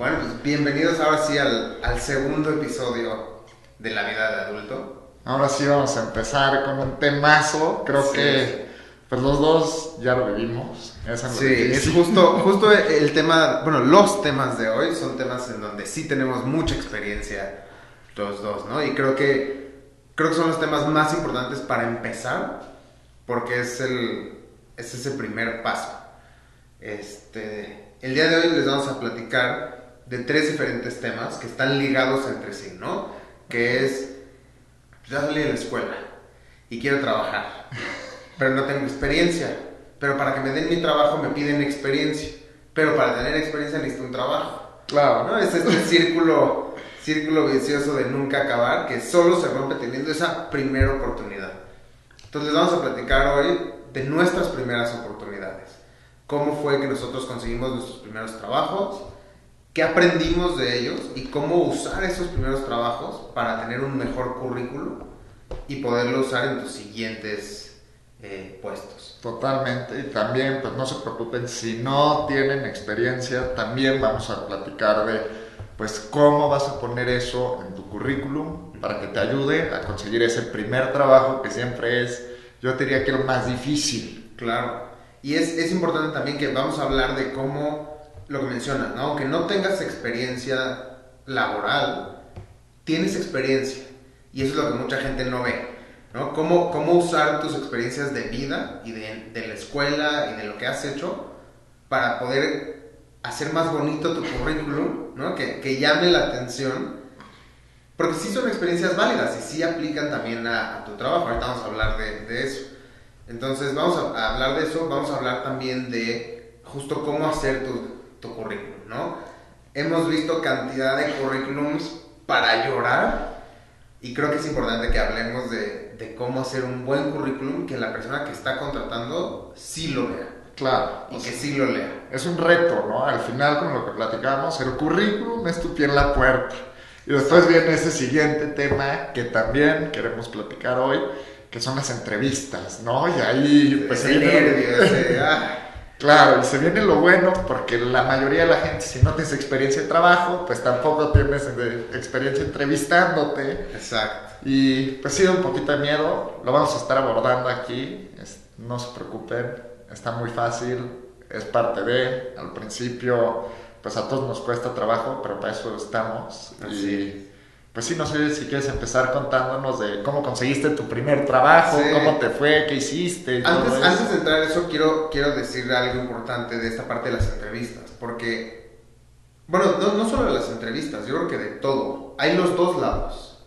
Bueno, pues bienvenidos ahora sí al, al segundo episodio de la vida de adulto. Ahora sí vamos a empezar con un temazo. Creo Sí. que pues los dos ya lo vivimos. Esa Sí, es justo, justo el tema, bueno, los temas de hoy son temas en donde sí tenemos mucha experiencia los dos, ¿no? Y creo que, creo que son los temas más importantes para empezar, porque es, el, es ese primer paso. Este, el día de hoy les vamos a platicar de tres diferentes temas que están ligados entre sí, ¿no? Que es, ya salí de la escuela y quiero trabajar, pero no tengo experiencia. Pero para que me den mi trabajo me piden experiencia. Pero para tener experiencia necesito un trabajo. Claro. ¿no? Es este círculo, círculo vicioso de nunca acabar que solo se rompe teniendo esa primera oportunidad. Entonces vamos a platicar hoy de nuestras primeras oportunidades. Cómo fue que nosotros conseguimos nuestros primeros trabajos, qué aprendimos de ellos y cómo usar esos primeros trabajos para tener un mejor currículo y poderlo usar en tus siguientes eh, puestos. Totalmente. Y también, pues no se preocupen, si no tienen experiencia, también vamos a platicar de, pues, cómo vas a poner eso en tu currículum para que te ayude a conseguir ese primer trabajo que siempre es, yo te diría que lo más difícil. Claro. Y es, es importante también que vamos a hablar de cómo, lo que menciona, ¿no? Aunque no tengas experiencia laboral, tienes experiencia. Y eso es lo que mucha gente no ve, ¿no? Cómo, cómo usar tus experiencias de vida y de, de la escuela y de lo que has hecho para poder hacer más bonito tu currículum, ¿no? Que, que llame la atención. Porque sí son experiencias válidas y sí aplican también a, tu trabajo. Ahorita vamos a hablar de, eso. Entonces vamos a, a hablar de eso, vamos a hablar también de justo cómo hacer tu, tu currículum, ¿no? Hemos visto cantidad de currículums para llorar y creo que es importante que hablemos de, de cómo hacer un buen currículum que la persona que está contratando sí lo vea Claro. y que sí lo lea. Es un reto, ¿no? Al final, con lo que platicamos, el currículum es tu pie en la puerta. Y después viene ese siguiente tema que también queremos platicar hoy, que son las entrevistas, ¿no? Y ahí, pues, se ese viene lo- nervio, ese, ah, Claro, y se viene lo bueno, porque la mayoría de la gente, si no tienes experiencia de trabajo, pues tampoco tienes experiencia entrevistándote. exacto. Y pues sí, un poquito de miedo, lo vamos a estar abordando aquí, no se preocupen, está muy fácil, es parte de, al principio pues a todos nos cuesta trabajo, pero para eso estamos. Así Y pues sí, no sé si quieres empezar contándonos de cómo conseguiste tu primer trabajo, Sí. cómo te fue, qué hiciste. Antes, antes de entrar a eso, quiero, quiero decir algo importante de esta parte de las entrevistas, porque, bueno, no, no solo de las entrevistas, yo creo que de todo. Hay los dos lados,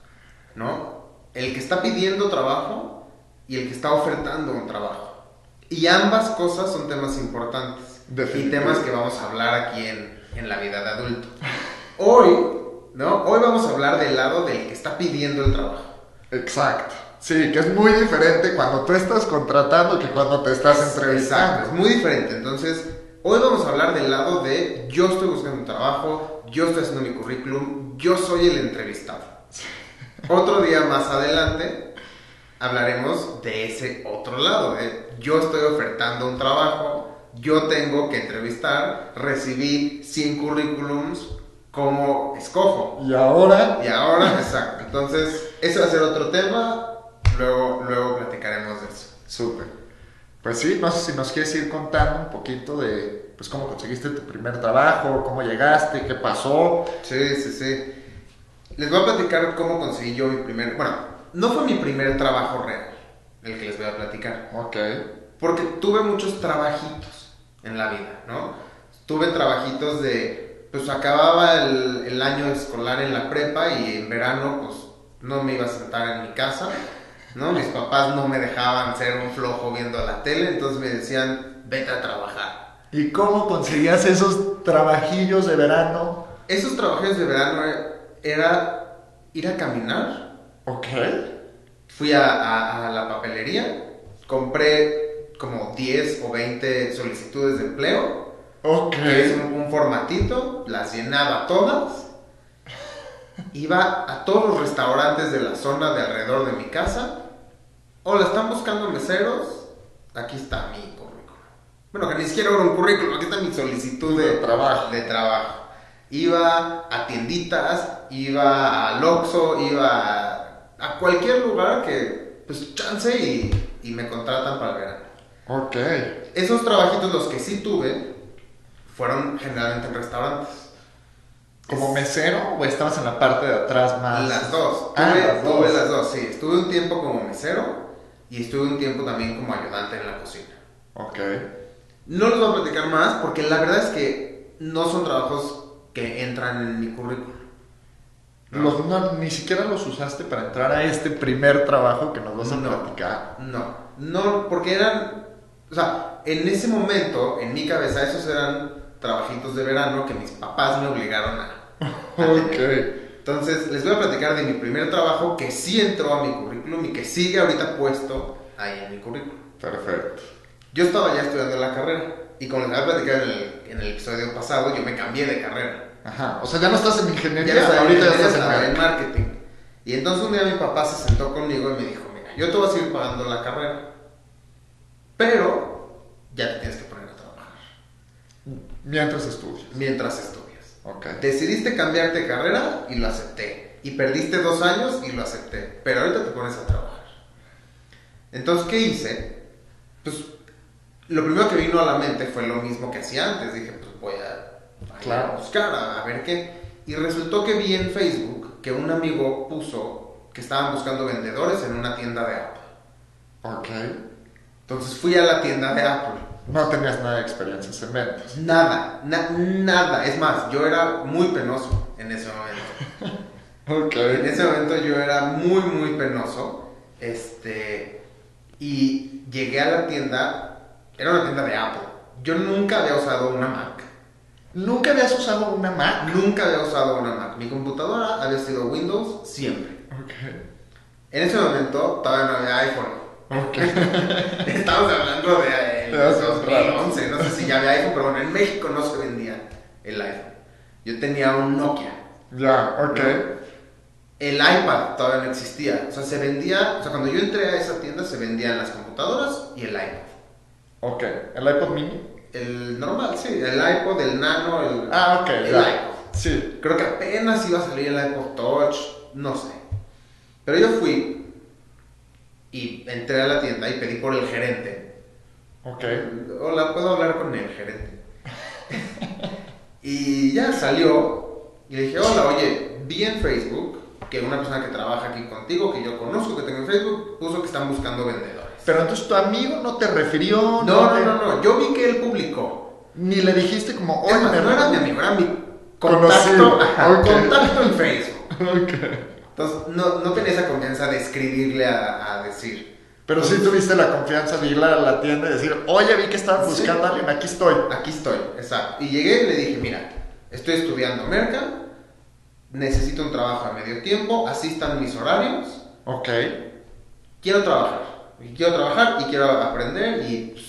¿no? El que está pidiendo trabajo y el que está ofertando un trabajo. Y ambas cosas son temas importantes y temas que vamos a hablar aquí en, en la vida de adulto. Hoy, ¿no? Hoy vamos a hablar del lado del que está pidiendo el trabajo. Exacto. Sí, que es muy diferente cuando tú estás contratando que cuando te estás Exacto, entrevistando. es muy diferente. Entonces, hoy vamos a hablar del lado de yo estoy buscando un trabajo, yo estoy haciendo mi currículum, yo soy el entrevistado. Otro día más adelante hablaremos de ese otro lado, de yo estoy ofertando un trabajo, yo tengo que entrevistar, recibí 100 currículums, ¿cómo escojo? Y ahora, Y ahora, exacto. Entonces, ese va a ser otro tema, luego, luego platicaremos de eso. súper. Pues sí, no sé si nos quieres ir contando un poquito de pues cómo conseguiste tu primer trabajo, cómo llegaste, qué pasó. Sí, sí, sí. Les voy a platicar cómo conseguí yo mi primer... Bueno, no fue mi primer trabajo real el que les voy a platicar. Ok. Porque tuve muchos trabajitos en la vida, ¿no? Tuve trabajitos de... Pues acababa el, el año escolar en la prepa y en verano pues no me iba a sentar en mi casa, ¿no? Mis papás no me dejaban ser un flojo viendo la tele, entonces me decían, vete a trabajar. ¿Y cómo conseguías esos trabajillos de verano? Esos trabajos de verano era ir a caminar Ok. Fui a, a- a la papelería, compré como 10 o 20 solicitudes de empleo, Ok. es un, un formatito, las llenaba todas, iba a todos los restaurantes de la zona de alrededor de mi casa, hola, ¿están buscando meseros? Aquí está mi currículum. Bueno, que ni siquiera era un currículum, aquí está mi solicitud de, De trabajo. de trabajo. Iba a tienditas, iba al Oxxo, iba a, a cualquier lugar que, pues, chance y, y me contratan para el verano. Ok. Esos trabajitos, los que sí tuve, fueron generalmente en restaurantes. ¿Como mesero o estabas en la parte de atrás más? Las dos. Ah, Tuve, las dos. tuve las dos, sí. Estuve un tiempo como mesero y estuve un tiempo también como ayudante en la cocina. Ok. No les voy a platicar más porque la verdad es que no son trabajos que entran en mi currículum. No. Los- no, ni siquiera los usaste para entrar a este primer trabajo que nos vas a No. platicar. No, no, porque eran, o sea, en ese momento, en mi cabeza, esos eran trabajitos de verano que mis papás me obligaron a, a tener. Ok. Entonces, les voy a platicar de mi primer trabajo que sí entró a mi currículum y que sigue ahorita puesto ahí en mi currículum. Perfecto. Yo estaba ya estudiando la carrera y como les había platicado en el, en el episodio pasado, yo me cambié de carrera. Ajá. O sea, ya no estás en ingeniería, Ya ahorita ya estás en en marketing. Y entonces un día mi papá se sentó conmigo y me dijo, mira, yo te voy a seguir pagando la carrera, pero ya te tienes que Mientras estudias. mientras estudias. Ok. Decidiste cambiarte de carrera y lo acepté. Y perdiste dos años y lo acepté. Pero ahorita te pones a trabajar. Entonces, ¿qué hice? Pues lo primero que vino a la mente fue lo mismo que hacía antes. Dije, pues voy a, a Claro. buscar, a, a ver qué. Y resultó que vi en Facebook que un amigo puso que estaban buscando vendedores en una tienda de Apple. Ok. Entonces fui a la tienda de Apple. No tenías nada de experiencias en ventas. Nada, na- nada. Es más, yo era muy penoso en ese momento. Ok. En ese momento yo era muy, muy penoso. Este. Y llegué a la tienda. Era una tienda de Apple. Yo nunca había usado una Mac. ¿Nunca habías usado una Mac? Nunca había usado una Mac. Mi computadora había sido Windows siempre. Ok. En ese momento todavía no había iPhone. Ok. Estamos hablando de eh, De hace un 2011. No sé si ya había iPhone, pero bueno, en México no se vendía el iPhone. Yo tenía un Nokia. Ya, ok. El iPad todavía no existía. O sea, se vendía. O sea, cuando yo entré a esa tienda se vendían las computadoras y el iPad. Ok. ¿El iPod mini? El normal, sí. El iPod, el Nano, el. Ah, ok. El ya. iPod. Sí. Creo que apenas iba a salir el iPod Touch. No sé. Pero yo fui y entré a la tienda y pedí por el gerente. Ok. Hola, ¿puedo hablar con el gerente? y ya salió y le dije, hola, oye, vi en Facebook que una persona que trabaja aquí contigo, que yo conozco, que tengo en Facebook, puso que están buscando vendedores. Pero entonces tu amigo no te refirió. No, no, te- no, no, yo vi que él publicó. Ni le dijiste como, oye, me no era mi amigo, era mi contacto, ajá, contacto en Facebook. Ok. Entonces, no, no tenía esa confianza de escribirle a, a decir, Pero sí tuviste la confianza de ir a la tienda y decir, oye, vi que estaban Sí. buscando a alguien, aquí estoy. Aquí estoy, exacto. Y llegué y le dije, mira, estoy estudiando merca, necesito un trabajo a medio tiempo, así están mis horarios, Ok. quiero trabajar. Y quiero trabajar y quiero aprender y pues,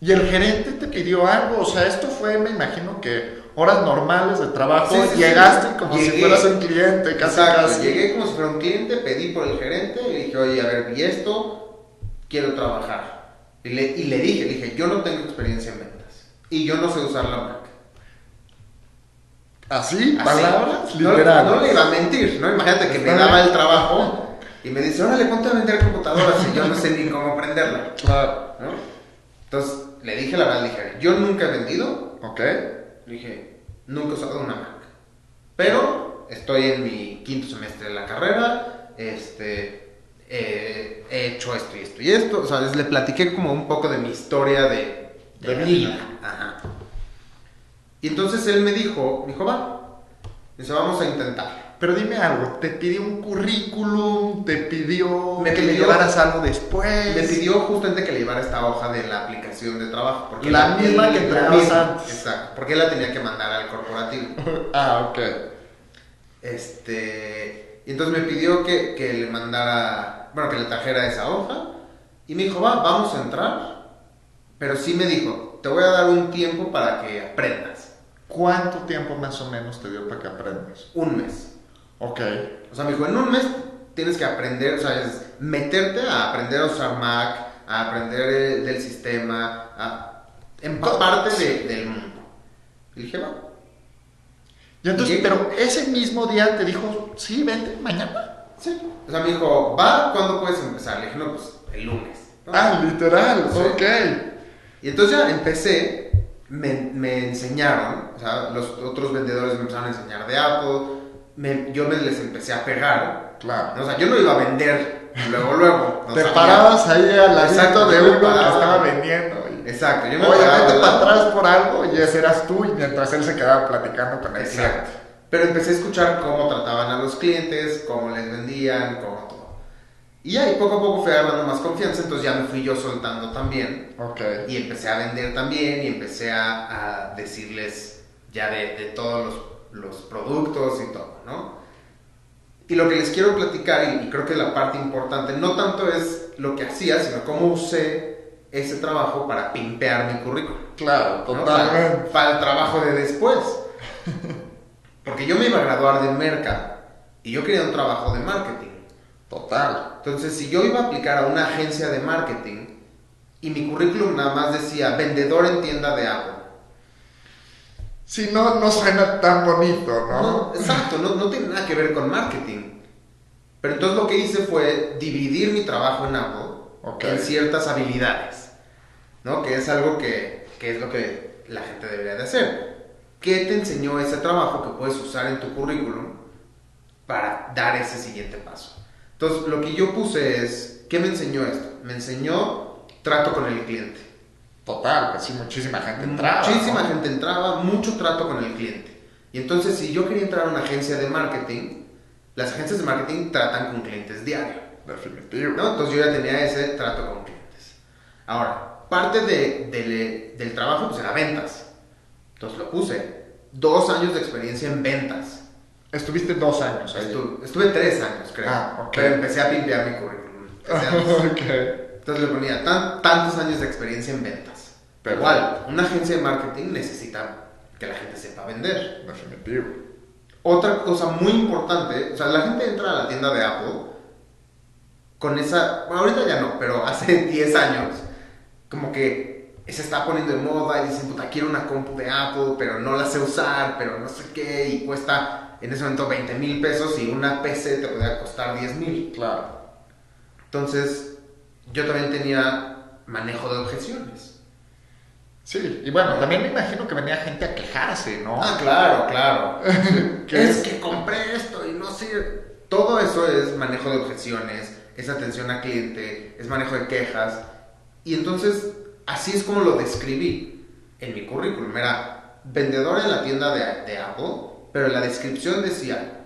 ¿Y el gerente te pidió algo? O sea, esto fue, me imagino que horas normales de trabajo. Sí, sí, sí. Llegaste como si Llegué. fueras un cliente, casi exacto, casi. llegué como si fuera un cliente, pedí por el gerente y dije, oye, a ver, vi esto, quiero trabajar. Y le, y le dije, le dije, yo no tengo experiencia en ventas y yo no sé usar la Mac. ¿Así? Así. ¿Palabras? No, Literal. no le iba a mentir, ¿no? Imagínate que me daba el trabajo y me dice, órale, ponte a vender computadoras y yo no sé ni cómo prenderla, Claro. ¿no? Entonces le dije la verdad, le dije, yo nunca he vendido, Ok. le dije, nunca he usado una Mac, pero estoy en mi quinto semestre de la carrera, este, eh, he hecho esto y esto y esto, o sea, les- le platiqué como un poco de mi historia de, de De vida. vida. Ajá. Y entonces él me dijo, dijo, va, dice, vamos a intentar. Pero dime algo, ¿te pidió un currículum? ¿Te pidió Me que le llevaras algo después? Me pidió justamente que le llevara esta hoja de la aplicación de trabajo. Porque La misma que misma, antes. Exacto, porque él la tenía que mandar al corporativo. ah, ok. Este, y entonces me pidió que, que le mandara, bueno, que le trajera esa hoja. Y me dijo, va, vamos a entrar. Pero sí me dijo, te voy a dar un tiempo para que aprendas. ¿Cuánto tiempo más o menos te dio para que aprendas? Un mes. Ok. O sea, me dijo, en un mes tienes que aprender, o sea, es meterte a aprender a usar Mac, a aprender eh, del sistema, a empaparte de- del mundo. Y dije, va. Y entonces, pero ese mismo día te dijo, sí, vente, mañana. Sí. O sea, me dijo, va, ¿cuándo puedes empezar? Le dije, no, pues el lunes. ¿no? Ah, literal, Sí. ok. Y entonces ya empecé, me, me enseñaron, o sea, los otros vendedores me empezaron a enseñar de Apple, me- yo me les empecé a pegar. Claro. O sea, yo no iba a vender luego, luego. no te sabía. parabas ahí al ladito Exacto, de uno que estaba vendiendo. Exacto, yo me Oye, vete para atrás por algo y ese eras tú y mientras él se quedaba platicando con el Exacto. Pero empecé a escuchar cómo trataban a los clientes, cómo les vendían, cómo todo. Y ahí poco a poco fui agarrando más confianza, entonces ya me fui yo soltando también. Ok. Y empecé a vender también y empecé a, a decirles ya de, de todos los, los productos y todo, ¿no? Y lo que les quiero platicar, y, y creo que la parte importante, no tanto es lo que hacía, sino cómo usé ese trabajo para pimpear mi currículum. Claro, ¿no? totalmente. Para, para el trabajo de después. Porque yo me iba a graduar de Merca y yo quería un trabajo de marketing. Total. Entonces, si yo iba a aplicar a una agencia de marketing y mi currículum nada más decía vendedor en tienda de Apple. Sí, no, no suena tan bonito, ¿no? No, exacto, no, no tiene nada que ver con marketing. Pero entonces lo que hice fue dividir mi trabajo en Apple Ok. en ciertas habilidades, ¿no? Que es algo que, que es lo que la gente debería de hacer. ¿Qué te enseñó ese trabajo que puedes usar en tu currículum para dar ese siguiente paso? Entonces, lo que yo puse es, ¿qué me enseñó esto? Me enseñó trato con el cliente. Total, pues sí, muchísima gente entraba. Muchísima ¿no? gente entraba, mucho trato con el cliente. Y entonces, si yo quería entrar a una agencia de marketing, las agencias de marketing tratan con clientes diario. Definitivo. ¿no? Entonces, yo ya tenía ese trato con clientes. Ahora, parte de- de- del trabajo pues, era ventas. Entonces, lo puse. Dos años de experiencia en ventas. Estuviste dos años ahí. Estuve, estuve tres años, creo. Ah, ok. Pero empecé a pimpear mi currículum. Empecé a- ok. Entonces le ponía tan- tantos años de experiencia en ventas. Pero- Igual, una agencia de marketing necesita que la gente sepa vender. Definitivo. Otra cosa muy importante, o sea, la gente entra a la tienda de Apple con esa, bueno, ahorita ya no, pero hace 10 años, como que se está poniendo de moda y dicen, puta, quiero una compu de Apple, pero no la sé usar, pero no sé qué, y cuesta en ese momento 20 mil pesos y una PC te podría costar 10 mil. Claro. Entonces, yo también tenía manejo de objeciones. Sí, y bueno, también me imagino que venía gente a quejarse, ¿no? Ah, claro, claro. ¿Qué es es? que compré esto y no sé. Todo eso es manejo de objeciones, es atención al cliente, es manejo de quejas. Y entonces, así es como lo describí en mi currículum. Era vendedor en la tienda de, de Apple, pero en la descripción decía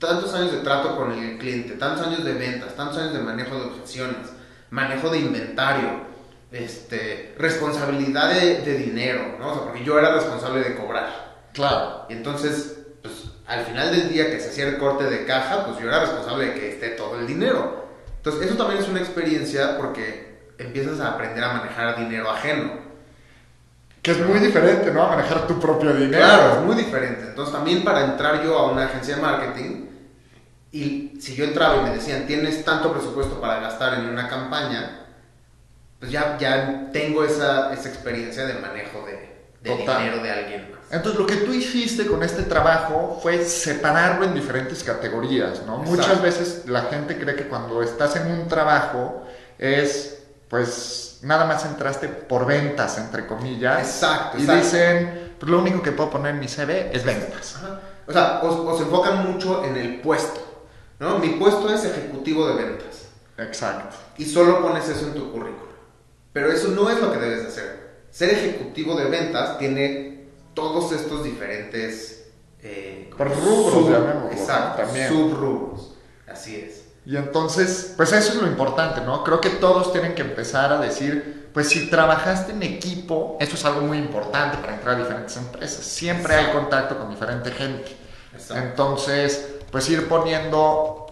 tantos años de trato con el cliente, tantos años de ventas, tantos años de manejo de objeciones, manejo de inventario, este, responsabilidad de, de dinero, ¿no? O sea, porque yo era responsable de cobrar. Claro. Y entonces, pues al final del día que se hacía el corte de caja, pues yo era responsable de que esté todo el dinero. Entonces, eso también es una experiencia porque empiezas a aprender a manejar dinero ajeno. Que es muy diferente, ¿no? A manejar tu propio dinero. Claro, es muy diferente. Entonces, también para entrar yo a una agencia de marketing, y si yo entraba y me decían, tienes tanto presupuesto para gastar en una campaña, pues ya, ya tengo esa, esa experiencia de manejo de, de dinero de alguien. Entonces lo que tú hiciste con este trabajo fue separarlo en diferentes categorías, ¿no? Exacto. Muchas veces la gente cree que cuando estás en un trabajo es, pues, nada más entraste por ventas, entre comillas. Exacto, Y exacto. dicen, pues lo único que puedo poner en mi CV es ventas. Ajá. O sea, os, os enfocan mucho en el puesto, ¿no? Mi puesto es ejecutivo de ventas Exacto. y solo pones eso en tu currículum. Pero eso no es lo que debes de hacer. Ser ejecutivo de ventas tiene todos estos diferentes... Eh, Por rubros, llamémoslo, Exacto. También. subrubros. Así es. Y entonces, pues eso es lo importante, ¿no? Creo que todos tienen que empezar a decir, pues si trabajaste en equipo, eso es algo muy importante para entrar a diferentes empresas. Siempre hay contacto con diferente gente. Exacto. Entonces, pues ir poniendo,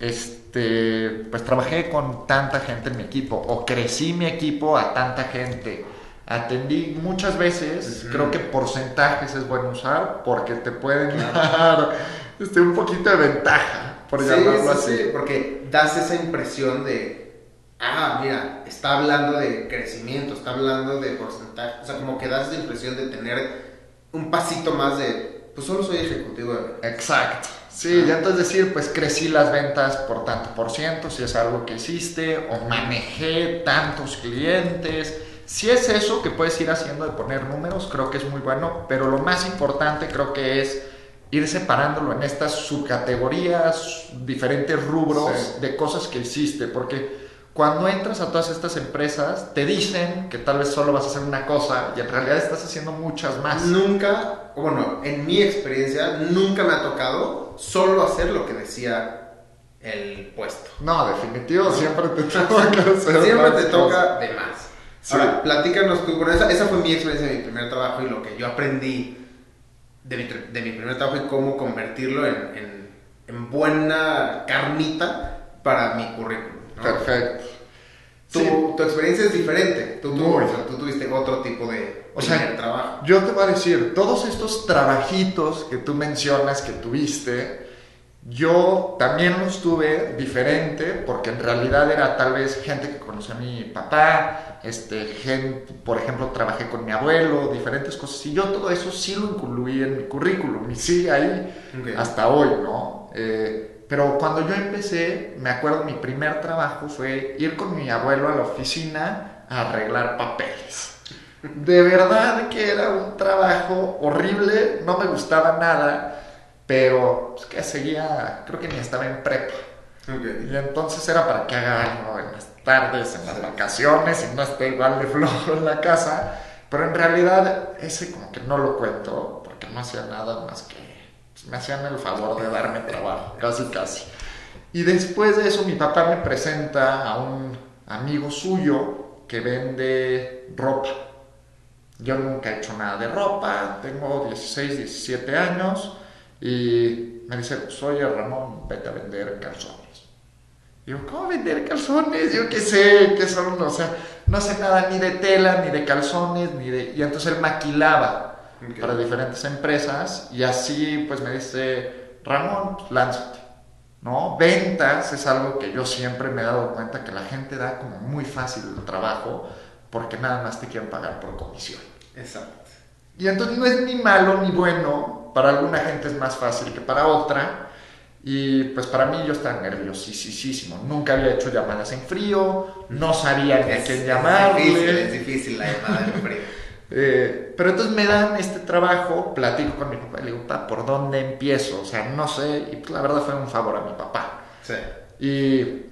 este, pues trabajé con tanta gente en mi equipo, o crecí mi equipo a tanta gente. Atendí muchas veces, creo que porcentajes es bueno usar porque te pueden dar este, un poquito de ventaja, por sí, llamarlo sí, así. sí, porque das esa impresión de, ah, mira, está hablando de crecimiento, está hablando de porcentaje, o sea, como que das esa impresión de tener un pasito más de, pues solo soy ejecutivo de Exacto. Sí, ya entonces decir, pues crecí las ventas por tanto por ciento, si es algo que hiciste, o manejé tantos clientes. Si es eso que puedes ir haciendo de poner números, creo que es muy bueno, pero lo más importante creo que es ir separándolo en estas subcategorías, diferentes rubros Sí. de cosas que hiciste, porque cuando entras a todas estas empresas, te dicen que tal vez solo vas a hacer una cosa y en realidad estás haciendo muchas más. Nunca, bueno, en mi experiencia, nunca me ha tocado solo hacer lo que decía el puesto. No, definitivo, siempre te toca hacer Siempre te toca de más. Sí. Ahora, platícanos tú, bueno, esa, esa fue mi experiencia de mi primer trabajo y lo que yo aprendí de mi, de mi primer trabajo y cómo convertirlo en, en, en buena carnita para mi currículum. ¿no? Perfecto. Tu, Sí. tu experiencia es diferente. Tú, tú, Muy. o sea, tú tuviste otro tipo de O sea, trabajo. Yo te voy a decir, todos estos trabajitos que tú mencionas que tuviste, yo también los tuve diferente porque en realidad era tal vez gente que conocía a mi papá, este, gente, por ejemplo, trabajé con mi abuelo, diferentes cosas y yo todo eso sí lo incluí en mi currículum y sigue ahí hasta hoy, ¿no? Eh, pero cuando yo empecé, me acuerdo mi primer trabajo fue ir con mi abuelo a la oficina a arreglar papeles. De verdad que era un trabajo horrible, no me gustaba nada, pero pues, que seguía, creo que ni estaba en prepa. Ok. Y entonces era para que haga algo en las tardes, en las vacaciones y no esté igual de flojo en la casa. Pero en realidad ese como que no lo cuento porque no hacía nada más que pues, me hacían el favor de darme trabajo, casi casi. Y después de eso mi papá me presenta a un amigo suyo que vende ropa. Yo nunca he hecho nada de ropa, tengo 16, 17 años y me dice, pues oye Ramón, vete a vender calzones. Y yo, ¿cómo vender calzones? Yo qué sé, qué son, o sea, no sé nada ni de tela, ni de calzones, ni de... Y entonces él maquilaba Ok. para diferentes empresas y así pues me dice, Ramón, lánzate. ¿No? Ventas es algo que yo siempre me he dado cuenta que la gente da como muy fácil el trabajo porque nada más te quieren pagar por comisión. Exacto. Y entonces no es ni malo ni bueno, para alguna gente es más fácil que para otra. Y pues para mí yo estaba nerviosísimo, nunca había hecho llamadas en frío, no sabía ni a quién difícil, es difícil la llamada en frío. Eh, pero entonces me dan este trabajo, platico con mi papá y le digo, "Pa, ¿por dónde empiezo? O sea, no sé, y pues la verdad fue un favor a mi papá. Sí. Y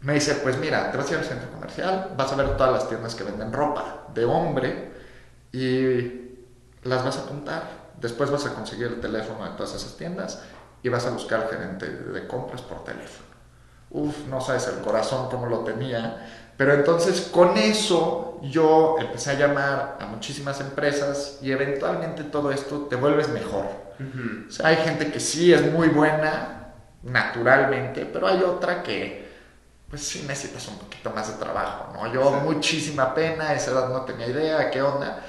me dice, pues mira, te vas a ir al centro comercial, vas a ver todas las tiendas que venden ropa de hombre y las vas a apuntar. Después vas a conseguir el teléfono de todas esas tiendas y vas a buscar al gerente de compras por teléfono. Uf, no sabes el corazón como lo tenía. Pero entonces con eso yo empecé a llamar a muchísimas empresas y eventualmente todo esto te vuelves mejor. Ujú. O sea, hay gente que sí es muy buena, naturalmente, pero hay otra que, pues sí necesitas un poquito más de trabajo, ¿no? Yo, Sí. muchísima pena, a esa edad no tenía idea, qué onda.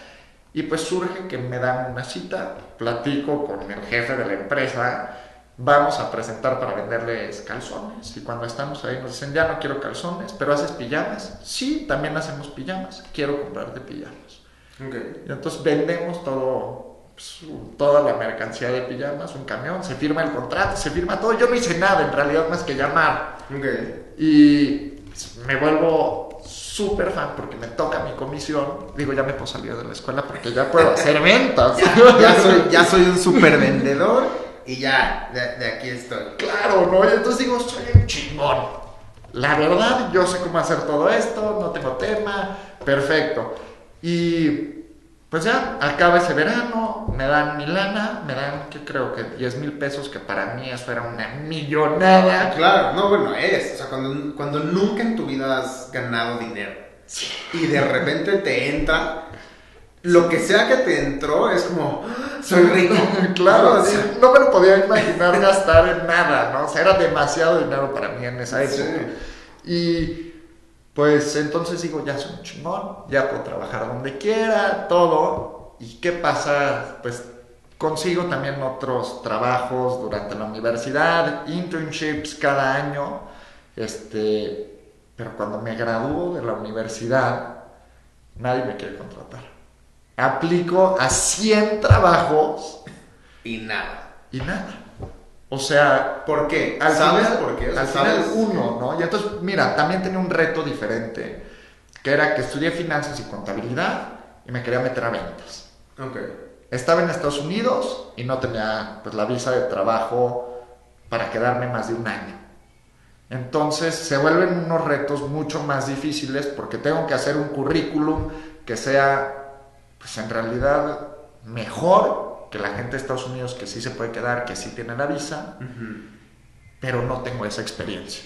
Y pues surge que me dan una cita, platico con el jefe de la empresa, vamos a presentar para venderles calzones. Y cuando estamos ahí nos dicen, ya no quiero calzones, pero haces pijamas. Sí, también hacemos pijamas, quiero comprarte pijamas. Ok. Y entonces vendemos todo, pues, toda la mercancía de pijamas, un camión, se firma el contrato, se firma todo. Yo no hice nada en realidad más que llamar. Ok. Y pues, me vuelvo súper fan porque me toca mi comisión. Digo, ya me puedo salir de la escuela porque ya puedo hacer ventas. Ya, ya soy, ya soy un super vendedor y ya, de, de aquí estoy. Claro, ¿no? Y entonces digo, soy un chingón. La verdad, yo sé cómo hacer todo esto, no tengo tema, perfecto. Y pues ya, acaba ese verano, me dan mi lana, me dan, que creo que 10 mil pesos, que para mí eso era una millonada. Claro, no, bueno, es. O sea, cuando, cuando nunca en tu vida has ganado dinero y de repente te entra, lo que sea que te entró es como, "Ah, soy rico. claro, sí, no me lo podía imaginar gastar en nada, ¿no? O sea, era demasiado dinero para mí en esa Sí. época. Y pues entonces digo, ya soy un chingón, ya puedo trabajar donde quiera, todo. ¿Y qué pasa? Pues consigo también otros trabajos durante la universidad, internships cada año. Este, pero cuando me gradúo de la universidad, nadie me quiere contratar. Aplico a 100 trabajos Y nada. Y nada. O sea, ¿Por qué? al ¿Sabes final, por qué? O sea, al final ¿sabes? uno, ¿no? Y entonces, mira, también tenía un reto diferente, que era que estudié finanzas y contabilidad y me quería meter a ventas. Ok. Estaba en Estados Unidos y no tenía pues la visa de trabajo para quedarme más de un año. Entonces se vuelven unos retos mucho más difíciles porque tengo que hacer un currículum que sea pues en realidad mejor que la gente de Estados Unidos que sí se puede quedar, que sí tiene la visa, pero no tengo esa experiencia.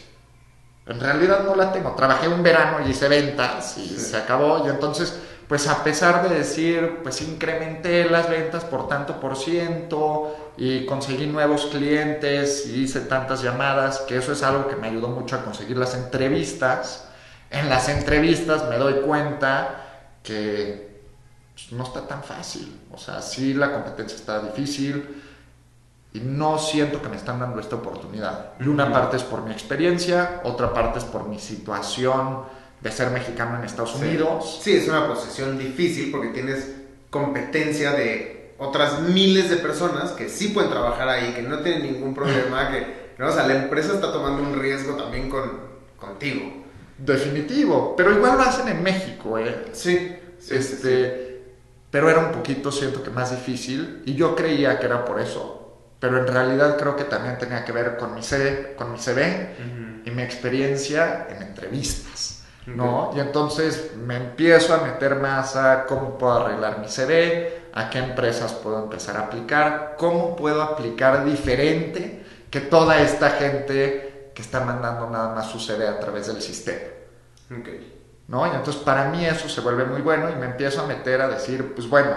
En realidad no la tengo. Trabajé un verano y hice ventas y Sí. se acabó. Y entonces, pues a pesar de decir, pues incrementé las ventas por tanto por ciento y conseguí nuevos clientes y hice tantas llamadas, que eso es algo que me ayudó mucho a conseguir las entrevistas. En las entrevistas me doy cuenta que pues, no está tan fácil. O sea, sí la competencia está difícil y no siento que me están dando esta oportunidad. Y una parte es por mi experiencia, otra parte es por mi situación de ser mexicano en Estados Sí. Unidos. Sí, es una posición difícil porque tienes competencia de otras miles de personas que sí pueden trabajar ahí, que no tienen ningún problema, que ¿no? o sea, la empresa está tomando un riesgo también con, contigo. Definitivo, pero igual lo hacen en México, ¿eh? Sí, sí, sí, este, Pero era un poquito, siento que más difícil, y yo creía que era por eso, pero en realidad creo que también tenía que ver con mi CV, con mi CV sí. y mi experiencia en entrevistas. ¿no? Y entonces me empiezo a meter más a cómo puedo arreglar mi CV, a qué empresas puedo empezar a aplicar, cómo puedo aplicar diferente que toda esta gente que está mandando nada más su CV a través del sistema. Ok. ¿No? Y entonces para mí eso se vuelve muy bueno y me empiezo a meter a decir, pues bueno,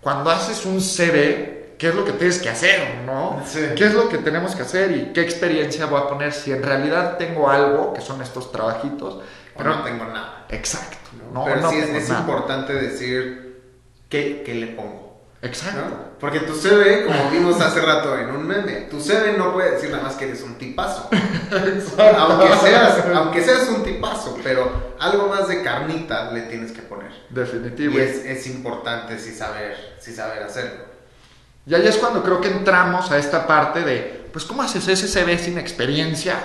cuando haces un CV, ¿qué es lo que tienes que hacer, no? Sí. ¿Qué es lo que tenemos que hacer y qué experiencia voy a poner si en realidad tengo algo, que son estos trabajitos, O pero no tengo nada. Exacto, ¿no? Pero No sí es, es importante decir qué, qué le pongo. Exacto. ¿no? Porque tu CV, como vimos hace rato en un meme, tu CV no puede decir nada más que eres un tipazo. aunque, seas, aunque seas un tipazo, pero algo más de carnita le tienes que poner. Definitivo. Y es, es importante sí saber, sí saber hacerlo. Y ahí es cuando creo que entramos a esta parte de, pues, ¿cómo haces ese CV sin experiencia?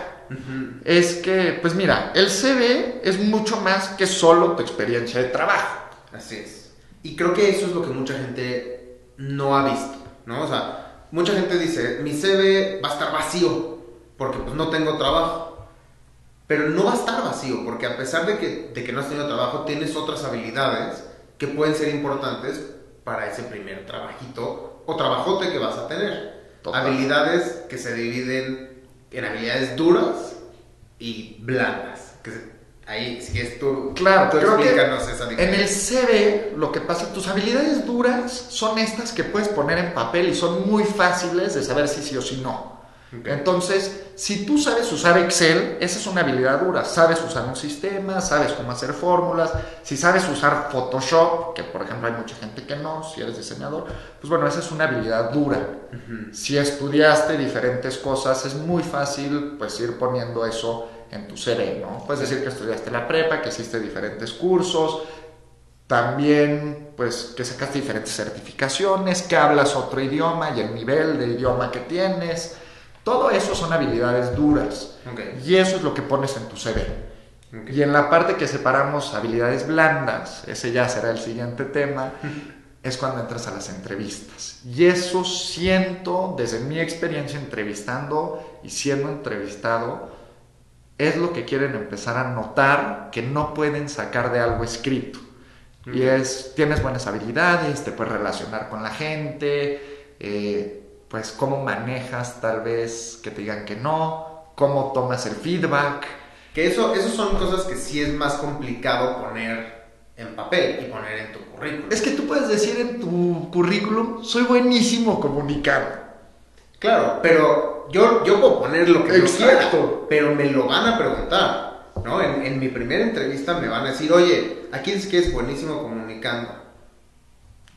Es que, pues mira, el CV es mucho más que solo tu experiencia de trabajo. Así es. Y creo que eso es lo que mucha gente no ha visto, ¿no? O sea, mucha gente dice, mi CV va a estar vacío porque pues no tengo trabajo. Pero no va a estar vacío porque a pesar de que, de que no has tenido trabajo, tienes otras habilidades que pueden ser importantes para ese primer trabajito o trabajote que vas a tener. Total. Habilidades que se dividen en habilidades duras y blandas. Que se- ahí, si es tú, Claro, tú explícanos esa En el CV, lo que pasa, tus habilidades duras son estas que puedes poner en papel y son muy fáciles de saber si sí o si no. Entonces, si tú sabes usar Excel, esa es una habilidad dura. Sabes usar un sistema, sabes cómo hacer fórmulas. Si sabes usar Photoshop, que por ejemplo hay mucha gente que no, si eres diseñador, pues bueno, esa es una habilidad dura. Si estudiaste diferentes cosas, es muy fácil pues ir poniendo eso en tu CV, ¿no? Puedes decir que estudiaste la prepa, que hiciste diferentes cursos, también pues que sacaste diferentes certificaciones, que hablas otro idioma y el nivel de idioma que tienes. Todo eso son habilidades duras Ok. y eso es lo que pones en tu CV. Ok. Y en la parte que separamos habilidades blandas, ese ya será el siguiente tema, es cuando entras a las entrevistas. Y eso siento, desde mi experiencia entrevistando y siendo entrevistado, es lo que quieren empezar a notar que no pueden sacar de algo escrito. Y es, tienes buenas habilidades, te puedes relacionar con la gente, eh, pues cómo manejas tal vez que te digan que no, cómo tomas el feedback. Que eso, eso son cosas que sí es más complicado poner en papel y poner en tu currículum. Es que tú puedes decir en tu currículum, soy buenísimo comunicando. Claro, pero yo, yo puedo poner lo que yo quiera, Exacto. pero me lo van a preguntar, ¿no? En, en mi primera entrevista me van a decir, oye, aquí dices que es buenísimo comunicando.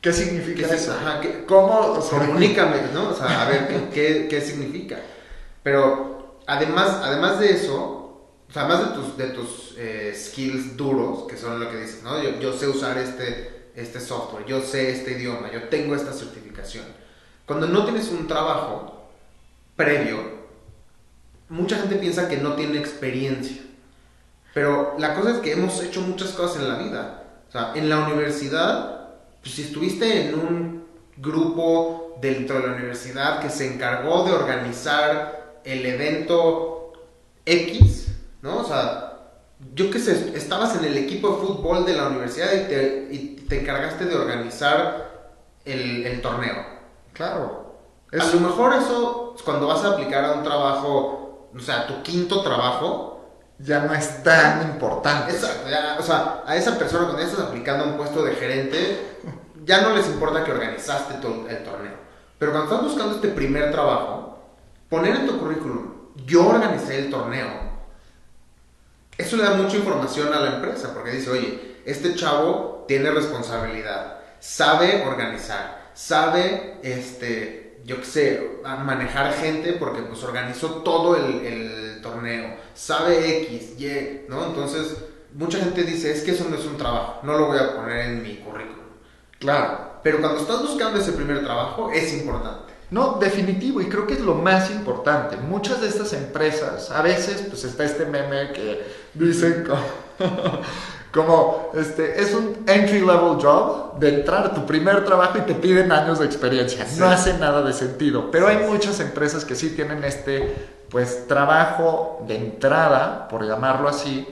¿Qué significa ¿Qué es eso? Ajá, ¿qué- ¿Cómo? O sea, Comunícame, ¿no? O sea, a ver, ¿qué, qué, qué significa? Pero además, además de eso, o sea, además de tus, de tus eh, skills duros, que son lo que dices, ¿no? Yo, yo sé usar este, este software, yo sé este idioma, yo tengo esta certificación. Cuando no tienes un trabajo previo, mucha gente piensa que no tiene experiencia. Pero la cosa es que hemos hecho muchas cosas en la vida. O sea, en la universidad, pues si estuviste en un grupo dentro de la universidad que se encargó de organizar el evento X, ¿no? O sea, yo qué sé, estabas en el equipo de fútbol de la universidad y te, y te encargaste de organizar el torneo. Claro. A lo mejor eso, cuando vas a aplicar a un trabajo, o sea, tu quinto trabajo, ya no es tan importante. Exacto, ya, o sea, a esa persona cuando ya estás aplicando a un puesto de gerente, ya no les importa que organizaste todo el torneo. Pero cuando estás buscando este primer trabajo, poner en tu currículum, yo organicé el torneo, eso le da mucha información a la empresa, porque dice, oye, este chavo tiene responsabilidad, sabe organizar, sabe, este, yo qué sé, manejar gente porque pues organizó todo el, el torneo, sabe X, Y, ¿no? Entonces, mucha gente dice, es que eso no es un trabajo, no lo voy a poner en mi currículum. Claro, pero cuando estás buscando ese primer trabajo es importante. No, definitivo, y creo que es lo más importante. Muchas de estas empresas, a veces, pues está este meme que dicen como, este, es un entry level job de entrar a tu primer trabajo y te piden años de experiencia. No hace nada de sentido, pero hay muchas empresas que sí tienen este, pues, trabajo de entrada, por llamarlo así,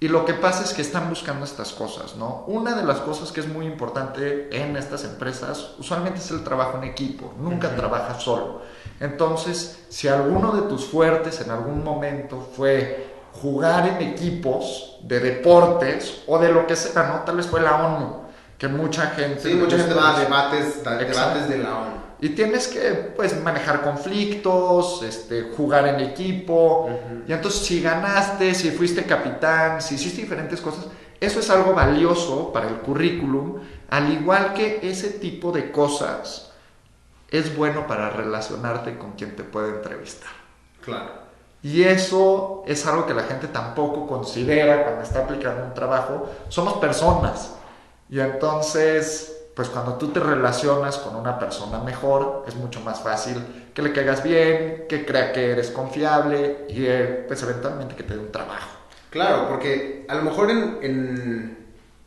y lo que pasa es que están buscando estas cosas, ¿no? Una de las cosas que es muy importante en estas empresas usualmente es el trabajo en equipo, nunca trabajas solo. Entonces, si alguno de tus fuertes en algún momento fue jugar en equipos de deportes o de lo que sea, ¿no? Tal vez fue la ONU, que mucha gente... Sí, mucha gente va a debates, debates de la ONU. Y tienes que pues manejar conflictos, este, jugar en equipo. Y entonces si ganaste, si fuiste capitán, si hiciste diferentes cosas, eso es algo valioso para el currículum, al igual que ese tipo de cosas es bueno para relacionarte con quien te puede entrevistar. Claro. Y eso es algo que la gente tampoco considera cuando está aplicando un trabajo. Somos personas. Y entonces pues cuando tú te relacionas con una persona mejor, es mucho más fácil que le caigas bien, que crea que eres confiable y eh, pues eventualmente que te dé un trabajo. Claro, porque a lo mejor en,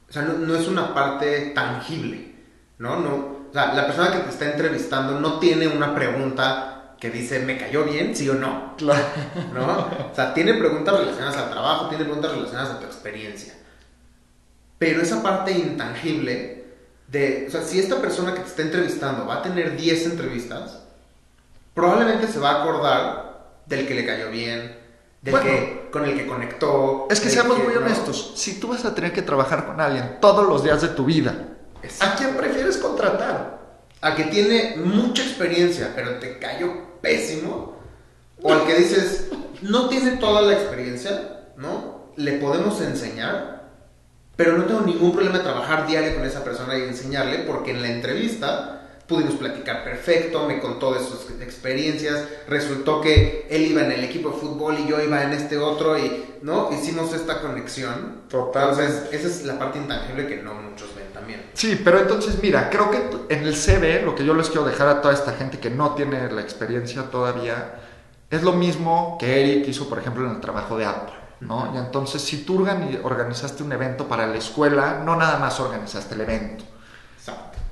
o sea, no, es una parte tangible, ¿no? no la persona que te está entrevistando no tiene una pregunta que dice, ¿me cayó bien? ¿Sí o no? Claro. ¿No? O sea, tiene preguntas relacionadas al trabajo, tiene preguntas relacionadas a tu experiencia. Pero esa parte intangible de, o sea, si esta persona que te está entrevistando va a tener 10 entrevistas, probablemente se va a acordar del que le cayó bien, del que con el que conectó. Es que seamos muy honestos, si tú vas a tener que trabajar con alguien todos los días de tu vida, ¿a quién prefieres contratar? A que tiene mucha experiencia, pero te cayó pésimo, o al que dices, no tiene toda la experiencia, ¿no? Le podemos enseñar, pero no tengo ningún problema de trabajar diario con esa persona y enseñarle porque en la entrevista pudimos platicar perfecto, me contó de sus experiencias, resultó que él iba en el equipo de fútbol y yo iba en este otro y, ¿no? Hicimos esta conexión. Total. Entonces, esa es la parte intangible que no muchos ven también. Sí, pero entonces, mira, creo que en el CV, lo que yo les quiero dejar a toda esta gente que no tiene la experiencia todavía, es lo mismo que Eric hizo, por ejemplo, en el trabajo de Apple. ¿no? Y entonces, si tú organizaste un evento para la escuela, no nada más organizaste el evento.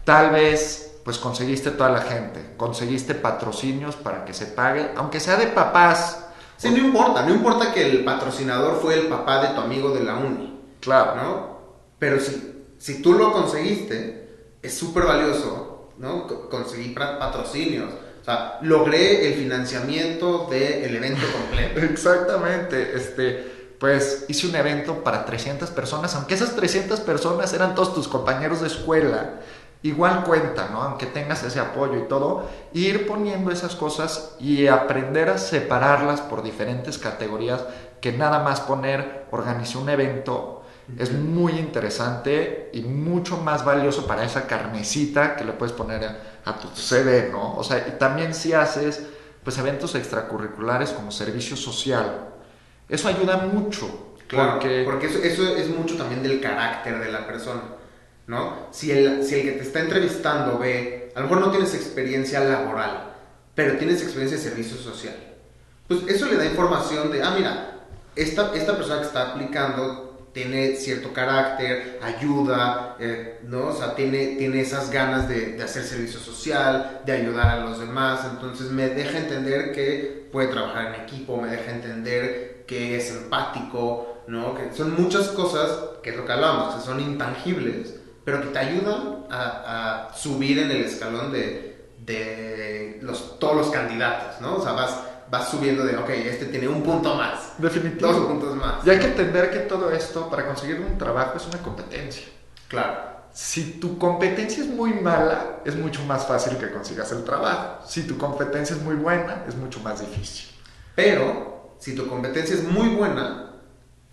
Tal vez, pues conseguiste toda la gente, conseguiste patrocinios para que se pague, aunque sea de papás. Sí, no importa, no importa que el patrocinador fue el papá de tu amigo de la uni. Claro. ¿No? Pero si, si tú lo conseguiste, es súper valioso, ¿no? Conseguir patrocinios. O sea, logré el financiamiento del evento completo. Exactamente. Este, pues hice un evento para 300 personas, aunque esas 300 personas eran todos tus compañeros de escuela, igual cuenta, ¿no? Aunque tengas ese apoyo y todo, ir poniendo esas cosas y aprender a separarlas por diferentes categorías, que nada más poner, organizé un evento, es muy interesante y mucho más valioso para esa carnecita que le puedes poner a, tu CD, ¿no? O sea, y también si haces, pues eventos extracurriculares como servicio social, eso ayuda mucho. Claro, porque, porque eso, eso, es mucho también del carácter de la persona. ¿No? Si el, si el que te está entrevistando ve, a lo mejor no tienes experiencia laboral, pero tienes experiencia de servicio social, pues eso le da información de, ah, mira, esta, esta persona que está aplicando tiene cierto carácter, ayuda, eh, ¿no? O sea, tiene, tiene esas ganas de, hacer servicio social, de ayudar a los demás, entonces me deja entender que puede trabajar en equipo, me deja entender que es empático, ¿no? Que son muchas cosas, que es lo que hablamos, que son intangibles, pero que te ayudan a, a subir en el escalón de, de los, todos los candidatos, ¿no? O sea, vas vas subiendo de, ok, este tiene un punto más. Definitivo. Dos puntos más. Y hay que entender que todo esto, para conseguir un trabajo, es una competencia. Claro. Si tu competencia es muy mala, es mucho más fácil que consigas el trabajo. Si tu competencia es muy buena, es mucho más difícil. Pero, si tu competencia es muy buena,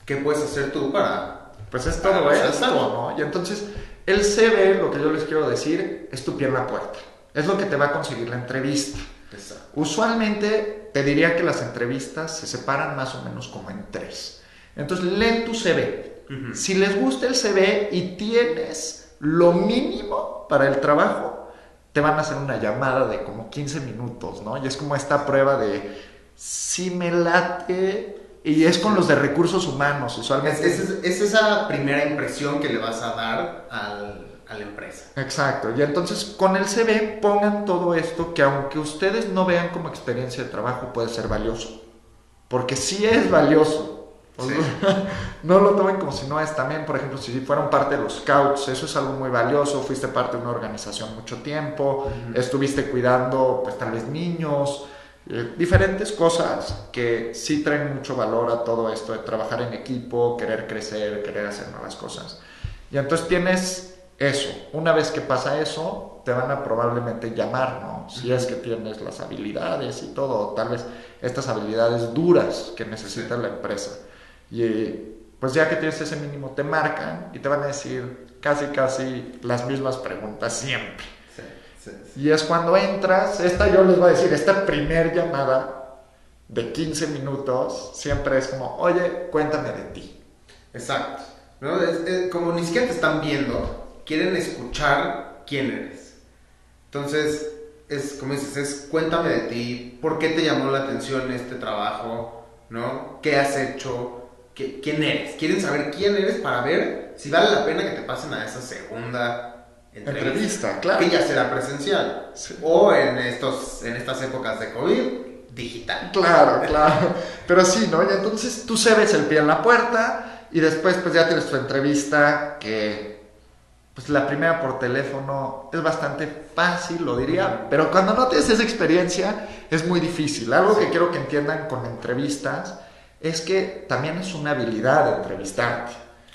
¿qué puedes hacer tú para... Pues es todo esto, ¿no? Y entonces, el CV, lo que yo les quiero decir, es tu pie en la puerta. Es lo que te va a conseguir la entrevista. Exacto. Usualmente te diría que las entrevistas se separan más o menos como en tres. Entonces leen tu CV. Uh -huh. Si les gusta el CV y tienes lo mínimo para el trabajo, te van a hacer una llamada de como 15 minutos, ¿no? Y es como esta prueba de si me late. Y es con los de recursos humanos, usualmente. Es, es, es esa primera impresión que le vas a dar al, a la empresa. Exacto, y entonces con el CV pongan todo esto que aunque ustedes no vean como experiencia de trabajo puede ser valioso, porque sí es valioso. Sí. no lo tomen como si no es también, por ejemplo, si fueron parte de los scouts, eso es algo muy valioso, fuiste parte de una organización mucho tiempo, uh -huh. estuviste cuidando pues tal vez niños, eh, diferentes cosas que sí traen mucho valor a todo esto de trabajar en equipo, querer crecer, querer hacer nuevas cosas. Y entonces tienes eso. Una vez que pasa eso, te van a probablemente llamar, ¿no? Si es que tienes las habilidades y todo, tal vez estas habilidades duras que necesita la empresa. Y pues ya que tienes ese mínimo, te marcan y te van a decir casi, casi las mismas preguntas siempre. Y es cuando entras, esta yo les voy a decir, esta primer llamada de 15 minutos, siempre es como, oye, cuéntame de ti. Exacto. ¿No? Es, es, como ni siquiera te están viendo, quieren escuchar quién eres. Entonces, es como dices, es cuéntame de ti, por qué te llamó la atención este trabajo, ¿no? ¿Qué has hecho? ¿Qué, ¿Quién eres? Quieren saber quién eres para ver si vale la pena que te pasen a esa segunda entrevista, entrevista claro. que ya será presencial. Sí. O en, estos, en estas épocas de COVID, digital. Claro, claro. Pero sí, ¿no? Y entonces tú se ves el pie en la puerta y después pues ya tienes tu entrevista que pues la primera por teléfono es bastante fácil, lo diría, pero cuando no tienes esa experiencia es muy difícil. Algo que quiero que entiendan con entrevistas es que también es una habilidad entrevistarte.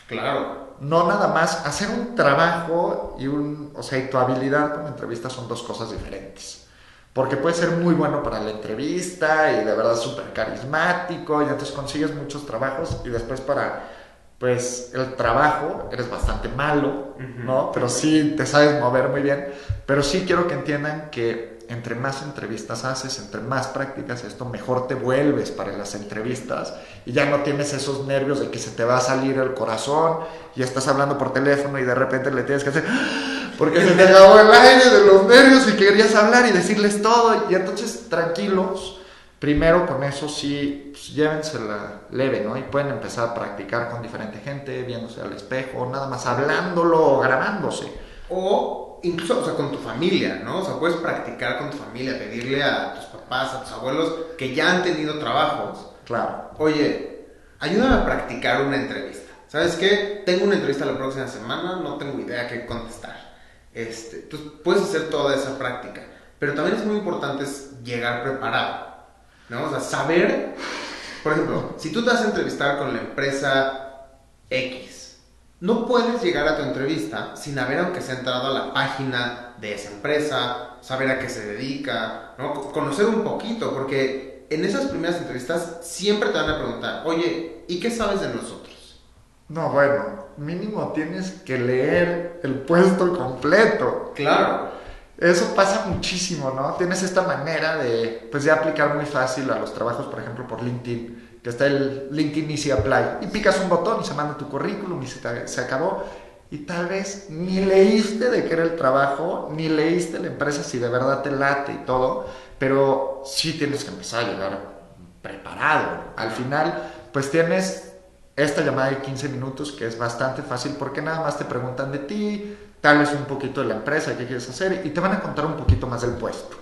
Claro. No nada más hacer un trabajo y un, o sea, y tu habilidad con entrevistas son dos cosas diferentes. Porque puedes ser muy bueno para la entrevista y de verdad súper carismático y entonces consigues muchos trabajos y después para pues el trabajo eres bastante malo. ¿no? Pero sí te sabes mover muy bien. Pero sí quiero que entiendan que entre más entrevistas haces, entre más practicas esto, mejor te vuelves para las entrevistas y ya no tienes esos nervios de que se te va a salir el corazón y estás hablando por teléfono y de repente le tienes que hacer porque se te acabó el aire de los nervios y querías hablar y decirles todo y entonces tranquilos Primero con eso sí, pues, llévensela leve, ¿no? Y pueden empezar a practicar con diferente gente, viéndose al espejo, nada más hablándolo o grabándose. O incluso, o sea, con tu familia, ¿no? O sea, puedes practicar con tu familia, pedirle a tus papás, a tus abuelos que ya han tenido trabajos. Claro. Oye, ayúdame a practicar una entrevista. ¿Sabes qué? Tengo una entrevista la próxima semana, no tengo idea qué contestar. Este, entonces, puedes hacer toda esa práctica. Pero también es muy importante llegar preparado. ¿no? O sea, saber, por ejemplo, si tú te vas a entrevistar con la empresa X, no puedes llegar a tu entrevista sin haber, aunque sea entrado a la página de esa empresa, saber a qué se dedica, ¿no? Conocer un poquito, porque en esas primeras entrevistas siempre te van a preguntar, oye, ¿y qué sabes de nosotros? No, bueno, mínimo tienes que leer el puesto completo. Claro. Eso pasa muchísimo, ¿no? Tienes esta manera de, pues, de aplicar muy fácil a los trabajos, por ejemplo, por LinkedIn, que está el LinkedIn Easy Apply, y picas un botón y se manda tu currículum y se, te, se acabó. y tal vez ni leíste de qué era el trabajo, ni leíste la empresa si de verdad te late y todo, pero sí tienes que empezar a llegar preparado. Al final, pues tienes esta llamada de 15 minutos que es bastante fácil porque nada más te preguntan de ti, tal vez un poquito de la empresa, qué quieres hacer y te van a contar un poquito más del puesto.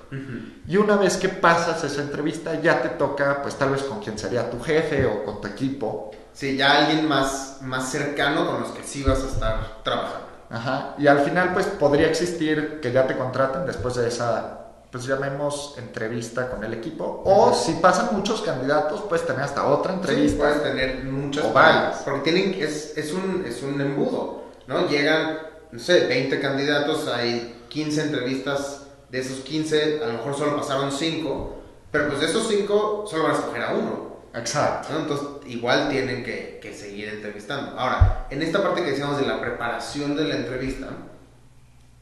Y una vez que pasas esa entrevista ya te toca pues tal vez con quien sería tu jefe o con tu equipo. Sí, ya alguien más, más cercano con los que sí vas a estar trabajando. Ajá. Y al final pues podría existir que ya te contraten después de esa pues llamemos entrevista con el equipo. O si pasan muchos candidatos, puedes tener hasta otra entrevista. Sí, puedes tener muchas o varias. Porque tienen, es, es, un, es un embudo, ¿no? Llegan, no sé, 20 candidatos, hay 15 entrevistas, de esos 15 a lo mejor solo pasaron 5, pero pues de esos 5 solo van a escoger a uno. Exacto. Entonces, igual tienen que, que, seguir entrevistando. Ahora, en esta parte que decíamos de la preparación de la entrevista,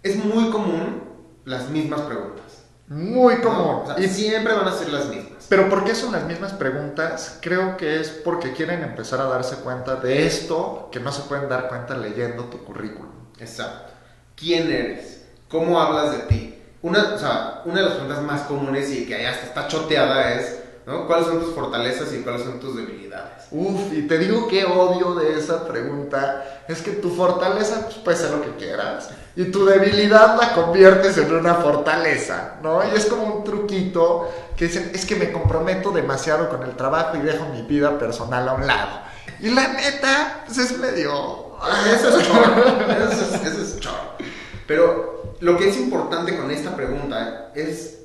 es muy común las mismas preguntas. Muy común. y siempre van a ser las mismas. Pero ¿por qué son las mismas preguntas? Creo que es porque quieren empezar a darse cuenta de esto que no se pueden dar cuenta leyendo tu currículum. Exacto. ¿Quién eres? ¿Cómo hablas de ti? Una, o sea, una de las preguntas más comunes y que hasta está choteada es, ¿no? ¿Cuáles son tus fortalezas y cuáles son tus debilidades? Uf, y te digo que odio de esa pregunta. Es que tu fortaleza, pues puede ser lo que quieras y tu debilidad la conviertes en una fortaleza, ¿no? Y es como un truquito que dicen, es que me comprometo demasiado con el trabajo y dejo mi vida personal a un lado. Y la neta, pues es medio... Eso es choro, eso es, choro. Pero lo que es importante con esta pregunta es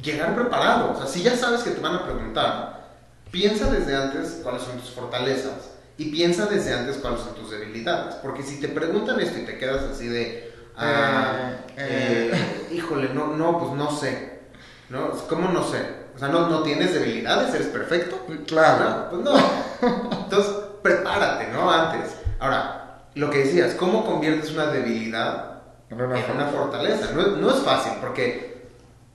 llegar preparado. O sea, si ya sabes que te van a preguntar, piensa desde antes cuáles son tus fortalezas y piensa desde antes cuáles son tus debilidades. Porque si te preguntan esto y te quedas así de Ah, eh, eh, híjole, no, no, pues no sé. ¿No? ¿Cómo no sé? O sea, ¿no, no tienes debilidades? ¿Eres perfecto? Claro. pues no. Entonces, prepárate, ¿no? Antes. Ahora, lo que decías, ¿cómo conviertes una debilidad en una, fortaleza? No, no, es fácil, porque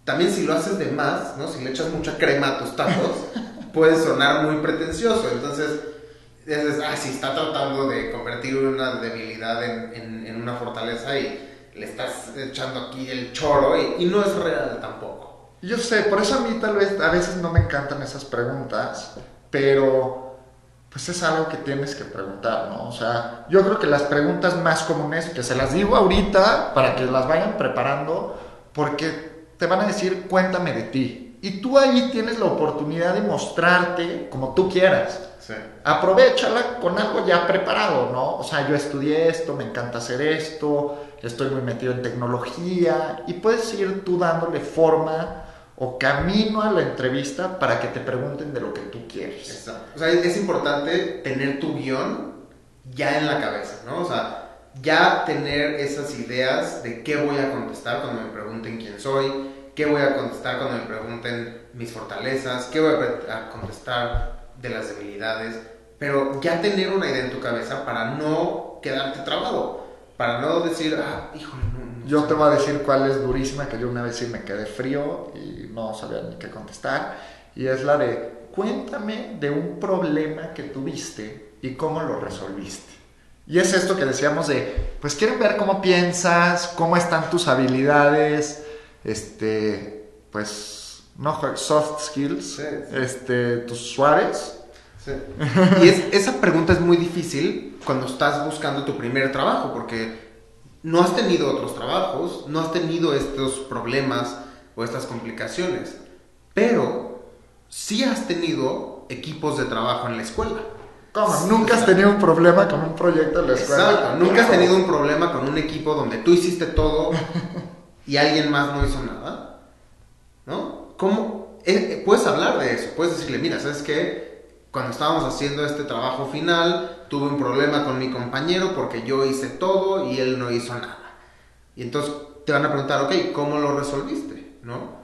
también si lo haces de más, ¿no? Si le echas mucha crema a tus tacos, puede sonar muy pretencioso. Entonces, dices, ah, sí, está tratando de convertir una debilidad en, en, en una fortaleza y le estás echando aquí el choro y, no es real tampoco. Yo sé, por eso a mí tal vez a veces no me encantan esas preguntas, pero pues es algo que tienes que preguntar, ¿no? O sea, yo creo que las preguntas más comunes, que se las digo ahorita para que las vayan preparando, porque te van a decir, cuéntame de ti. Y tú ahí tienes la oportunidad de mostrarte como tú quieras. Sí. Aprovechala con algo ya preparado, ¿no? O sea, yo estudié esto, me encanta hacer esto, estoy muy metido en tecnología y puedes ir tú dándole forma o camino a la entrevista para que te pregunten de lo que tú quieres. Exacto. O sea, es importante tener tu guion ya en la cabeza, ¿no? O sea, ya tener esas ideas de qué voy a contestar cuando me pregunten quién soy, qué voy a contestar cuando me pregunten mis fortalezas, qué voy a contestar de las debilidades, pero ya tener una idea en tu cabeza para no quedarte trabado para no decir, ah, híjole, no, Yo te voy a decir cuál es durísima, que yo una vez sí me quedé frío y no sabía ni qué contestar. Y es la de, cuéntame de un problema que tuviste y cómo lo resolviste. Y es esto que decíamos de, pues quieren ver cómo piensas, cómo están tus habilidades, este, pues, no, soft skills, este, tus suaves y esa pregunta es muy difícil cuando estás buscando tu primer trabajo, porque no has tenido otros trabajos, no has tenido estos problemas o estas complicaciones, pero sí has tenido equipos de trabajo en la escuela. ¿Cómo? Nunca has tenido un problema con un proyecto en la escuela. Exacto, nunca has tenido un problema con un equipo donde tú hiciste todo y alguien más no hizo nada. ¿No? ¿Cómo? Eh, puedes hablar de eso, puedes decirle, mira, ¿sabes qué? cuando estábamos haciendo este trabajo final, tuve un problema con mi compañero porque yo hice todo y él no hizo nada. Y entonces te van a preguntar, ok, ¿cómo lo resolviste? ¿No?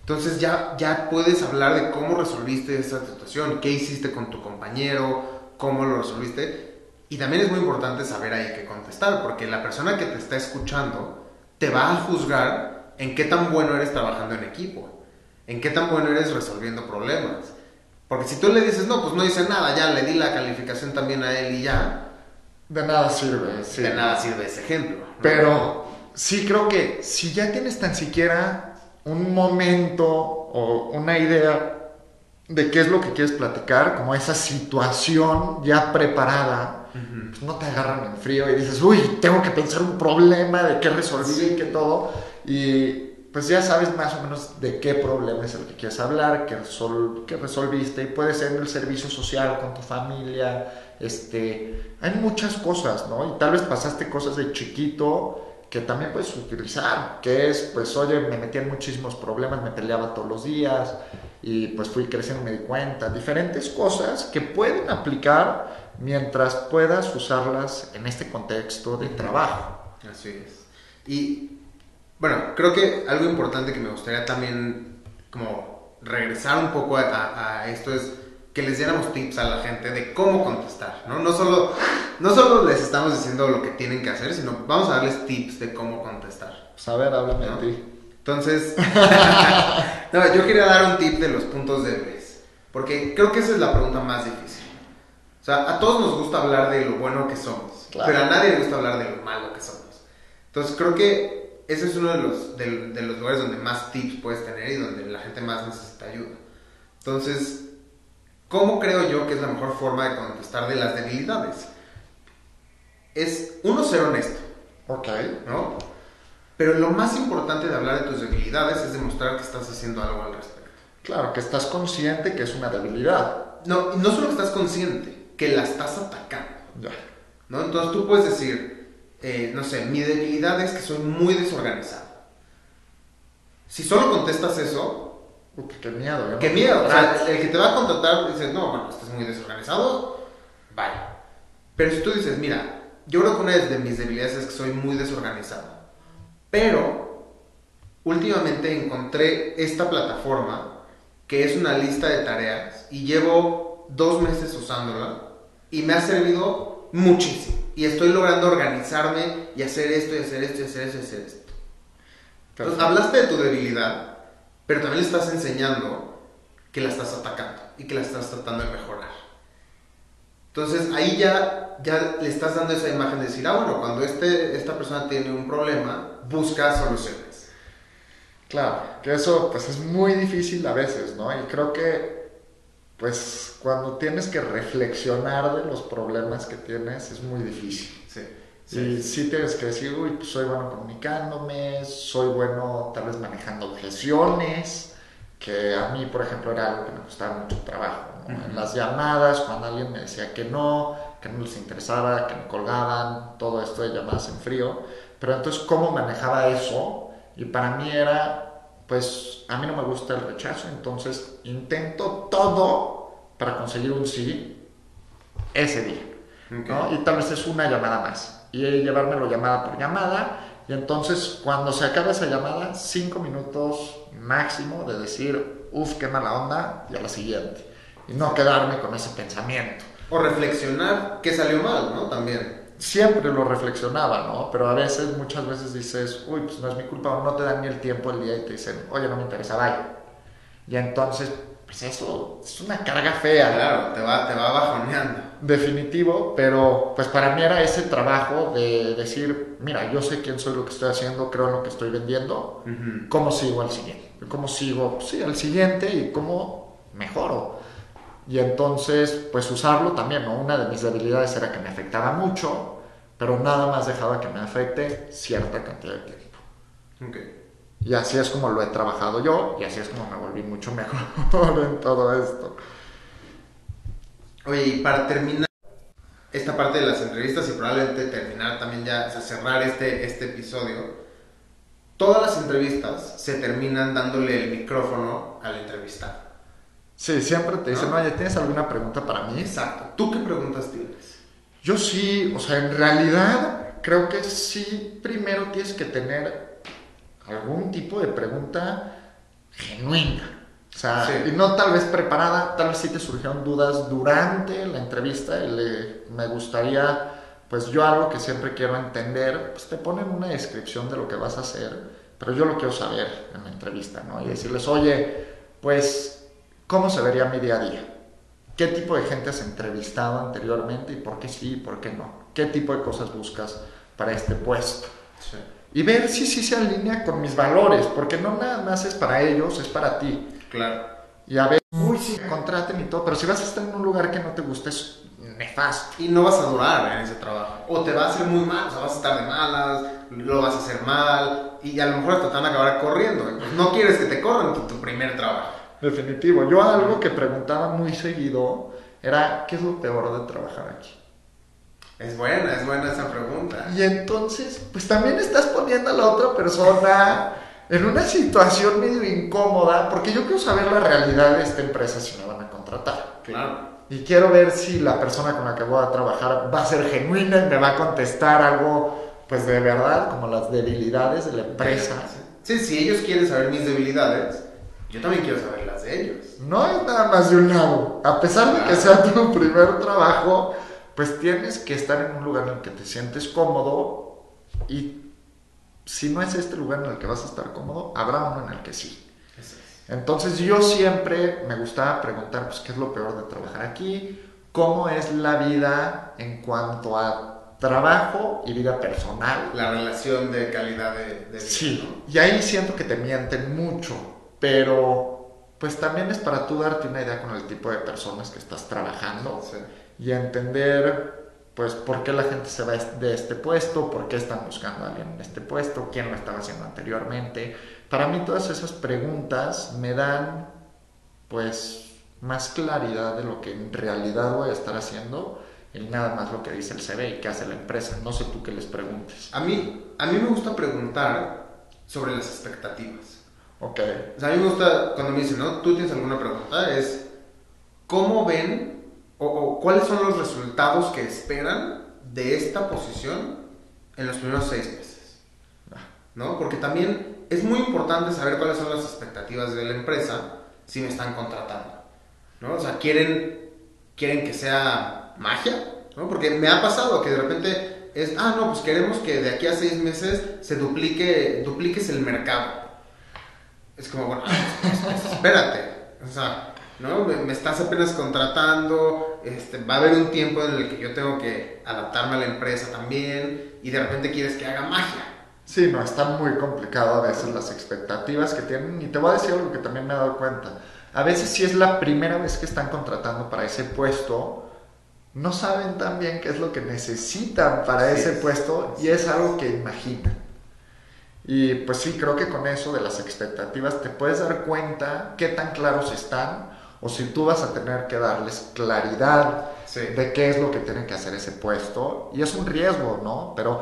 Entonces ya, ya puedes hablar de cómo resolviste esa situación, qué hiciste con tu compañero, cómo lo resolviste. Y también es muy importante saber ahí qué contestar, porque la persona que te está escuchando te va a juzgar en qué tan bueno eres trabajando en equipo, en qué tan bueno eres resolviendo problemas porque si tú le dices, no, pues no hice nada, ya le di la calificación también a él y ya, De nada sirve, sí. De nada sirve ese ejemplo. ¿no? Pero sí creo que si ya tienes tan siquiera un momento o una idea de qué es lo que quieres platicar, como esa situación ya preparada, pues no te agarran en frío y dices, uy, tengo que pensar un problema de qué resolví y qué todo. Y pues ya sabes más o menos de qué problema es el que quieres hablar, qué, resol- qué resolviste. Y puede ser en el servicio social, con tu familia. Este, hay muchas cosas, ¿no? Y tal vez pasaste cosas de chiquito que también puedes utilizar, que es, pues, oye, me metí en muchísimos problemas, me peleaba todos los días y pues fui creciendo y me di cuenta. Diferentes cosas que pueden aplicar mientras puedas usarlas en este contexto de trabajo. Así es. Y bueno, creo que algo importante que me gustaría también como regresar un poco a, a- a esto es que les diéramos tips a la gente de cómo contestar, ¿no? No solo, no solo les estamos diciendo lo que tienen que hacer, sino vamos a darles tips de cómo contestar. Pues a ver, háblame No. de ti. Entonces, no, yo quería dar un tip de los puntos débiles, porque creo que esa es la pregunta más difícil. O sea, a todos nos gusta hablar de lo bueno que somos, Claro. pero a nadie le gusta hablar de lo malo que somos. Entonces, creo que ese es uno de los, de, de los lugares donde más tips puedes tener y donde la gente más necesita ayuda. Entonces, ¿cómo creo yo que es la mejor forma de contestar de las debilidades? Es, uno, ser honesto. Ok. ¿no? Pero lo más importante de hablar de tus debilidades es demostrar que estás haciendo algo al respecto. Claro, que estás consciente que es una debilidad. No, y no solo que estás consciente, que la estás atacando, Ya. ¿no? Entonces tú puedes decir, eh, no sé, mi debilidad es que soy muy desorganizado. Si solo contestas eso, Puta, qué miedo. yo qué miedo. O sea, el que te va a contratar dice, no, bueno, estás muy desorganizado, vaya. Pero si tú dices, mira, yo creo que una de mis debilidades es que soy muy desorganizado. Pero últimamente encontré esta plataforma que es una lista de tareas y llevo dos meses usándola y me ha servido muchísimo. Y estoy logrando organizarme y hacer esto y hacer esto y hacer esto y hacer esto. Entonces, hablaste de tu debilidad, pero también le estás enseñando que la estás atacando y que la estás tratando de mejorar. Entonces ahí ya, ya le estás dando esa imagen de decir, ah, bueno, cuando este, esta persona tiene un problema, busca soluciones. Claro, que eso pues es muy difícil a veces, ¿no? Y creo que pues cuando tienes que reflexionar de los problemas que tienes es muy difícil. Sí. Y sí tienes que decir, uy, pues soy bueno comunicándome, soy bueno tal vez manejando objeciones, que a mí, por ejemplo, era algo que me costaba mucho trabajo. ¿no? En las llamadas, cuando alguien me decía que no, que no les interesaba, que me colgaban, todo esto de llamadas en frío. Pero entonces, ¿cómo manejaba eso? Y para mí era, pues, a mí no me gusta el rechazo, entonces intento todo para conseguir un sí ese día. ¿no? Y tal vez es una llamada más. Y llevármelo llamada por llamada. Y entonces, cuando se acaba esa llamada, cinco minutos máximo de decir, uff, qué mala onda, y a la siguiente. Y no quedarme con ese pensamiento. O reflexionar qué salió mal, ¿no? También. Siempre lo reflexionaba, ¿no? Pero a veces, muchas veces dices, uy, pues no es mi culpa, o no te dan ni el tiempo el día y te dicen, oye, no me interesa, vaya. Y entonces, pues eso es una carga fea. Claro, te va, te va bajoneando. definitivo, pero pues para mí era ese trabajo de decir, mira, yo sé quién soy, lo que estoy haciendo, creo en lo que estoy vendiendo, Ujú. ¿cómo sigo al siguiente? ¿Cómo sigo, sí, al siguiente y cómo mejoro? Y entonces, pues usarlo también, ¿no? Una de mis debilidades era que me afectaba mucho, pero nada más dejaba que me afecte cierta cantidad de tiempo. Ok. Y así es como lo he trabajado yo y así es como me volví mucho mejor en todo esto. Oye, y para terminar esta parte de las entrevistas y probablemente terminar también ya, o sea, cerrar este, este episodio, todas las entrevistas se terminan dándole el micrófono al entrevistado. Sí, siempre te dicen, ¿No? oye, ¿tienes alguna pregunta para mí? Exacto. ¿Tú qué preguntas tienes? Yo sí, o sea, en realidad creo que sí, primero tienes que tener algún tipo de pregunta genuina. O sea, Sí. y no tal vez preparada, tal vez sí te surgieron dudas durante la entrevista y le- me gustaría, pues yo algo que siempre quiero entender, pues te ponen una descripción de lo que vas a hacer, pero yo lo quiero saber en la entrevista, ¿no? Y decirles, oye, pues, ¿cómo se vería mi día a día? ¿Qué tipo de gente has entrevistado anteriormente y por qué sí y por qué no? ¿Qué tipo de cosas buscas para este puesto? Sí. Y ver si sí se alinea con mis valores, porque no nada más es para ellos, es para ti. Claro. Y a ver, uy, sí, contraten y todo, pero si vas a estar en un lugar que no te guste, es nefasto. Y no vas a durar en ese trabajo. O te va a hacer muy mal, o sea, vas a estar de malas, lo vas a hacer mal, y a lo mejor hasta te van a acabar corriendo. pues no quieres que te corran tu, tu primer trabajo. Definitivo. Yo algo que preguntaba muy seguido era, ¿qué es lo peor de trabajar aquí? Es buena, es buena esa pregunta. Y entonces, pues también estás poniendo a la otra persona en una situación medio incómoda, porque yo quiero saber la realidad de esta empresa si me van a contratar. Claro. Y quiero ver si la persona con la que voy a trabajar va a ser genuina y me va a contestar algo, pues de verdad, como las debilidades de la empresa. Sí, si ellos quieren saber mis debilidades, yo también quiero saber las de ellos. No es nada más de un lado. A pesar de que sea tu primer trabajo, pues tienes que estar en un lugar en el que te sientes cómodo y si no es este lugar en el que vas a estar cómodo, habrá uno en el que sí. Entonces yo siempre me gustaba preguntar, pues, ¿qué es lo peor de trabajar aquí? ¿Cómo es la vida en cuanto a trabajo y vida personal? La relación de calidad de, de vida, Sí, y ahí siento que te mienten mucho, pero pues también es para tú darte una idea con el tipo de personas que estás trabajando. Sí. y entender pues por qué la gente se va de este puesto, por qué están buscando a alguien en este puesto, quién lo estaba haciendo anteriormente. Para mí todas esas preguntas me dan pues más claridad de lo que en realidad voy a estar haciendo y nada más lo que dice el CV y qué hace la empresa. No sé tú qué les preguntes. A mí, a mí me gusta preguntar sobre las expectativas. Ok. O sea, a mí me gusta cuando me dicen, ¿no? ¿Tú tienes alguna pregunta? Es, ¿cómo ven o, o cuáles son los resultados que esperan de esta posición en los primeros seis meses? ¿No? Porque también es muy importante saber cuáles son las expectativas de la empresa si me están contratando. ¿No? O sea, quieren, quieren que sea magia, ¿no? Porque me ha pasado que de repente es, ah, no, pues queremos que de aquí a seis meses se duplique, dupliques el mercado. Es como, bueno, espérate, o sea, ¿no? Me, me estás apenas contratando, este, va a haber un tiempo en el que yo tengo que adaptarme a la empresa también y de repente quieres que haga magia. Sí, no, está muy complicado a veces las expectativas que tienen. Y te voy a decir algo que también me he dado cuenta. A veces si es la primera vez que están contratando para ese puesto, no saben tan bien qué es lo que necesitan para Sí, ese puesto sí. y es algo que imaginan. Y pues sí, creo que con eso de las expectativas te puedes dar cuenta qué tan claros están o si tú vas a tener que darles claridad Sí. de qué es lo que tiene que hacer ese puesto. Y es un riesgo, ¿no? Pero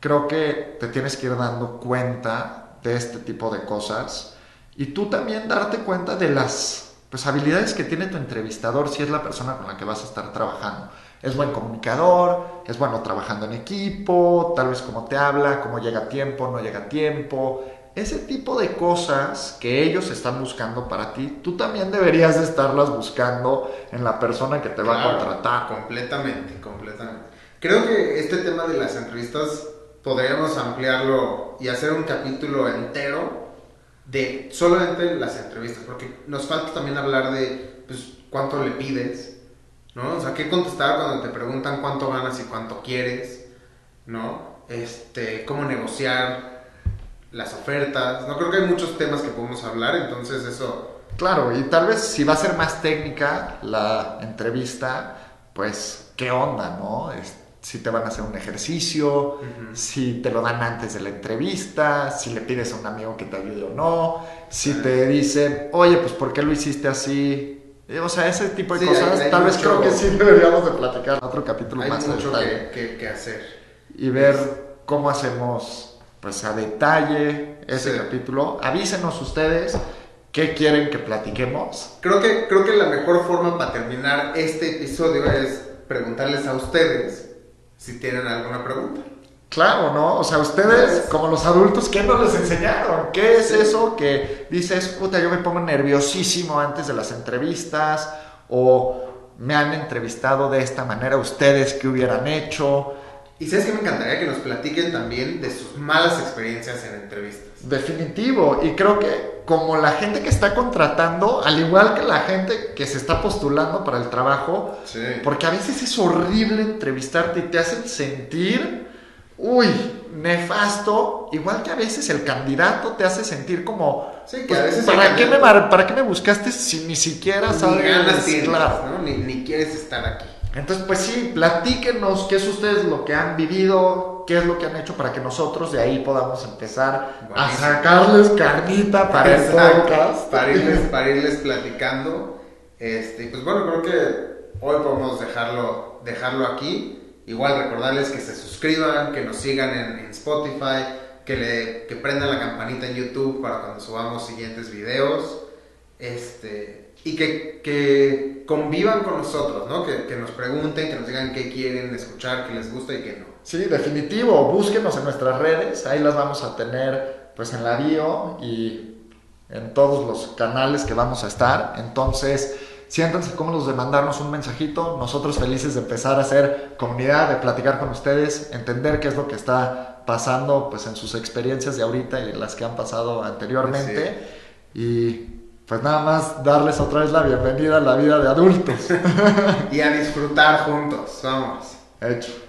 creo que te tienes que ir dando cuenta de este tipo de cosas y tú también darte cuenta de las pues, habilidades que tiene tu entrevistador si es la persona con la que vas a estar trabajando. Es buen comunicador, es bueno trabajando en equipo, tal vez cómo te habla, cómo llega a tiempo, no llega a tiempo. Ese tipo de cosas que ellos están buscando para ti, tú también deberías de estarlas buscando en la persona que te va a contratar. Completamente, completamente. Creo que este tema de las entrevistas podríamos ampliarlo y hacer un capítulo entero de solamente las entrevistas, porque nos falta también hablar de pues, cuánto le pides, ¿no? O sea, qué contestar cuando te preguntan cuánto ganas y cuánto quieres, ¿no? Este, cómo negociar las ofertas, no creo que hay muchos temas que podemos hablar, entonces eso Claro, y tal vez si va a ser más técnica la entrevista, pues qué onda, ¿no? Es- si te van a hacer un ejercicio, si te lo dan antes de la entrevista, si le pides a un amigo que te ayude o no, si te dicen, oye, pues ¿por qué lo hiciste así? Eh, O sea, ese tipo de Sí, cosas, hay- hay tal vez mucho- creo que sí deberíamos de platicar otro capítulo hay más a mucho que, que- que hacer. y ver cómo hacemos pues a detalle ese Sí. capítulo. Avísenos ustedes qué quieren que platiquemos. Creo que, creo que la mejor forma para terminar este episodio es preguntarles a ustedes si tienen alguna pregunta. Claro, ¿no? O sea, ustedes, como los adultos, ¿qué no les enseñaron? ¿Qué es eso que dices, puta, yo me pongo nerviosísimo antes de las entrevistas? O me han entrevistado de esta manera, ¿ustedes qué hubieran hecho? Y sabes que me encantaría que nos platiquen también de sus malas experiencias en entrevistas. Definitivo, y creo que como la gente que está contratando, al igual que la gente que se está postulando para el trabajo, Sí. porque a veces es horrible entrevistarte y te hacen sentir, uy, nefasto, igual que a veces el candidato te hace sentir como, Sí, que pues, a veces el ¿para, qué me, ¿para qué me buscaste si ni siquiera Ni sabes? ganas tienes. ¿no? Ni, ni quieres estar aquí. Entonces, pues sí, platíquenos qué es ustedes lo que han vivido, qué es lo que han hecho para que nosotros de ahí podamos empezar a sacarles carnita para el podcast. Para irles, para irles platicando. Este, pues bueno, creo que hoy podemos dejarlo, dejarlo aquí. Igual recordarles que se suscriban, que nos sigan en, Spotify, que, le, que prendan la campanita en YouTube para cuando subamos siguientes videos. Este, y que, que convivan con nosotros, ¿no? Que, que nos pregunten, que nos digan qué quieren escuchar, qué les gusta y qué no. Sí, definitivo. Búsquenos en nuestras redes, ahí las vamos a tener pues en la bio y en todos los canales que vamos a estar. Entonces, siéntanse cómodos de mandarnos un mensajito. Nosotros felices de empezar a hacer comunidad, de platicar con ustedes, entender qué es lo que está pasando pues en sus experiencias de ahorita y las que han pasado anteriormente. Y pues nada más darles otra vez la bienvenida a la vida de adultos. Y a disfrutar juntos, vamos. Hecho.